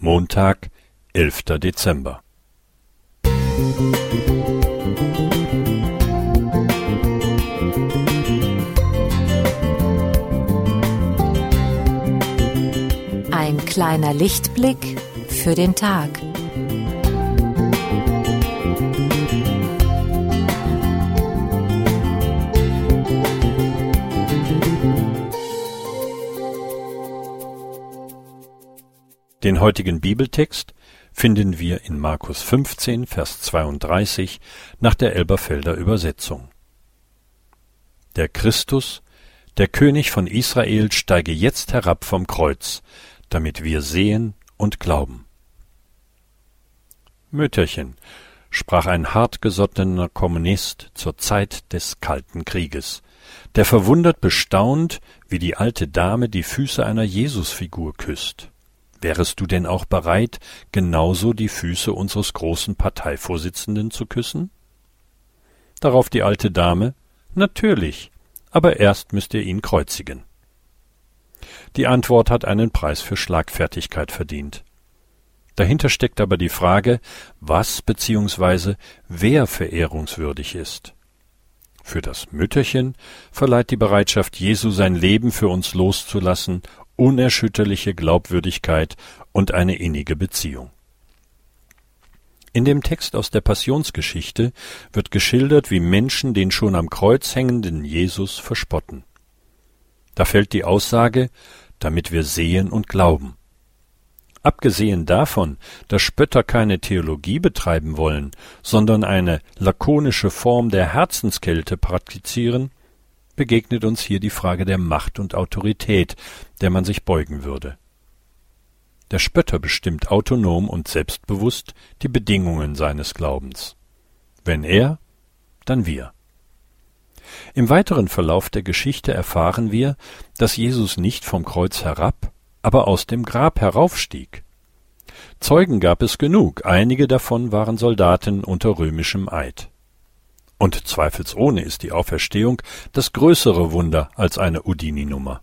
Montag, elfter Dezember. Ein kleiner Lichtblick für den Tag. Den heutigen Bibeltext finden wir in Markus 15, Vers 32 nach der Elberfelder Übersetzung. Der Christus, der König von Israel, steige jetzt herab vom Kreuz, damit wir sehen und glauben. Mütterchen, sprach ein hartgesottener Kommunist zur Zeit des Kalten Krieges, der verwundert bestaunt, wie die alte Dame die Füße einer Jesusfigur küsst. Wärest du denn auch bereit, genauso die Füße unseres großen Parteivorsitzenden zu küssen? Darauf die alte Dame Natürlich, aber erst müsst ihr ihn kreuzigen. Die Antwort hat einen Preis für Schlagfertigkeit verdient. Dahinter steckt aber die Frage, was bzw. wer verehrungswürdig ist. Für das Mütterchen verleiht die Bereitschaft Jesu sein Leben für uns loszulassen unerschütterliche Glaubwürdigkeit und eine innige Beziehung. In dem Text aus der Passionsgeschichte wird geschildert, wie Menschen den schon am Kreuz hängenden Jesus verspotten. Da fällt die Aussage, damit wir sehen und glauben. Abgesehen davon, dass Spötter keine Theologie betreiben wollen, sondern eine lakonische Form der Herzenskälte praktizieren, begegnet uns hier die Frage der Macht und Autorität, der man sich beugen würde. Der Spötter bestimmt autonom und selbstbewusst die Bedingungen seines Glaubens. Wenn er, dann wir. Im weiteren Verlauf der Geschichte erfahren wir, dass Jesus nicht vom Kreuz herab, aber aus dem Grab heraufstieg. Zeugen gab es genug, einige davon waren Soldaten unter römischem Eid. Und zweifelsohne ist die Auferstehung das größere Wunder als eine Houdini-Nummer.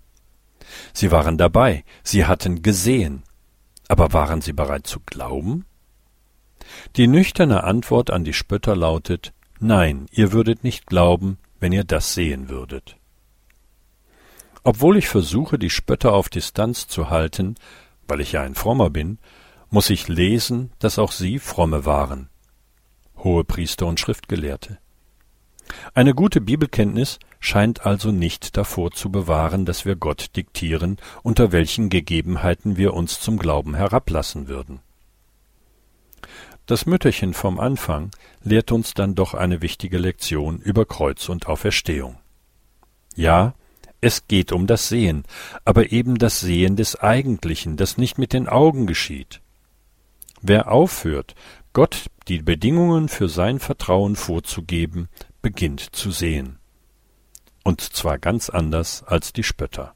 Sie waren dabei, sie hatten gesehen. Aber waren sie bereit zu glauben? Die nüchterne Antwort an die Spötter lautet Nein, ihr würdet nicht glauben, wenn ihr das sehen würdet. Obwohl ich versuche, die Spötter auf Distanz zu halten, weil ich ja ein Frommer bin, muss ich lesen, dass auch sie Fromme waren. Hohe Priester und Schriftgelehrte. Eine gute Bibelkenntnis scheint also nicht davor zu bewahren, dass wir Gott diktieren, unter welchen Gegebenheiten wir uns zum Glauben herablassen würden. Das Mütterchen vom Anfang lehrt uns dann doch eine wichtige Lektion über Kreuz und Auferstehung. Ja, es geht um das Sehen, aber eben das Sehen des Eigentlichen, das nicht mit den Augen geschieht. Wer aufhört, Gott die Bedingungen für sein Vertrauen vorzugeben, beginnt zu sehen. Und zwar ganz anders als die Spötter.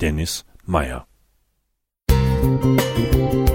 Dennis Meyer Musik